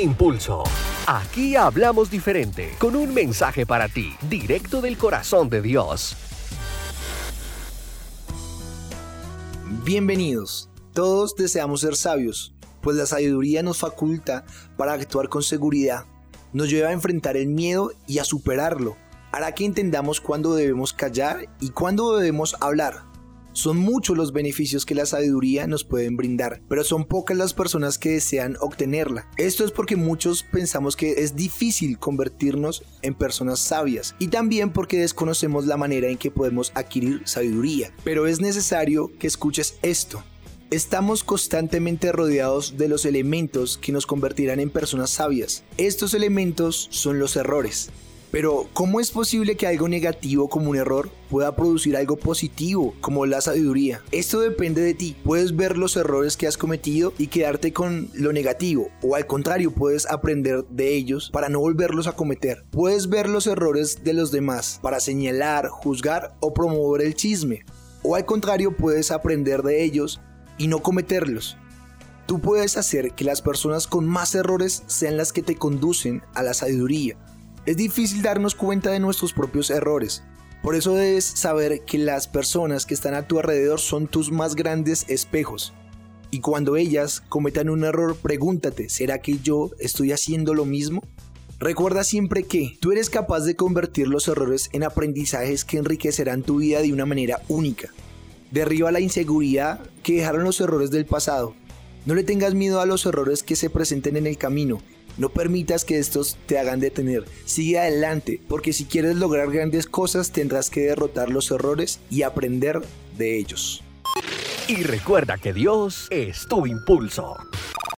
Impulso. Aquí hablamos diferente, con un mensaje para ti, directo del corazón de Dios. Bienvenidos. Todos deseamos ser sabios, pues la sabiduría nos faculta para actuar con seguridad, nos lleva a enfrentar el miedo y a superarlo, hará que entendamos cuándo debemos callar y cuándo debemos hablar son muchos los beneficios que la sabiduría nos pueden brindar, pero son pocas las personas que desean obtenerla. Esto es porque muchos pensamos que es difícil convertirnos en personas sabias y también porque desconocemos la manera en que podemos adquirir sabiduría. Pero es necesario que escuches esto. Estamos constantemente rodeados de los elementos que nos convertirán en personas sabias. Estos elementos son los errores. Pero, ¿cómo es posible que algo negativo como un error pueda producir algo positivo como la sabiduría? Esto depende de ti. Puedes ver los errores que has cometido y quedarte con lo negativo, o al contrario, puedes aprender de ellos para no volverlos a cometer. Puedes ver los errores de los demás para señalar, juzgar o promover el chisme, o al contrario, puedes aprender de ellos y no cometerlos. Tú puedes hacer que las personas con más errores sean las que te conducen a la sabiduría es difícil darnos cuenta de nuestros propios errores. Por eso debes saber que las personas que están a tu alrededor son tus más grandes espejos. Y cuando ellas cometan un error, pregúntate, ¿será que yo estoy haciendo lo mismo? Recuerda siempre que tú eres capaz de convertir los errores en aprendizajes que enriquecerán tu vida de una manera única. Derriba la inseguridad que dejaron los errores del pasado. No le tengas miedo a los errores que se presenten en el camino no permitas que estos te hagan detener. Sigue adelante, porque si quieres lograr grandes cosas tendrás que derrotar los errores y aprender de ellos. Y recuerda que Dios es tu impulso.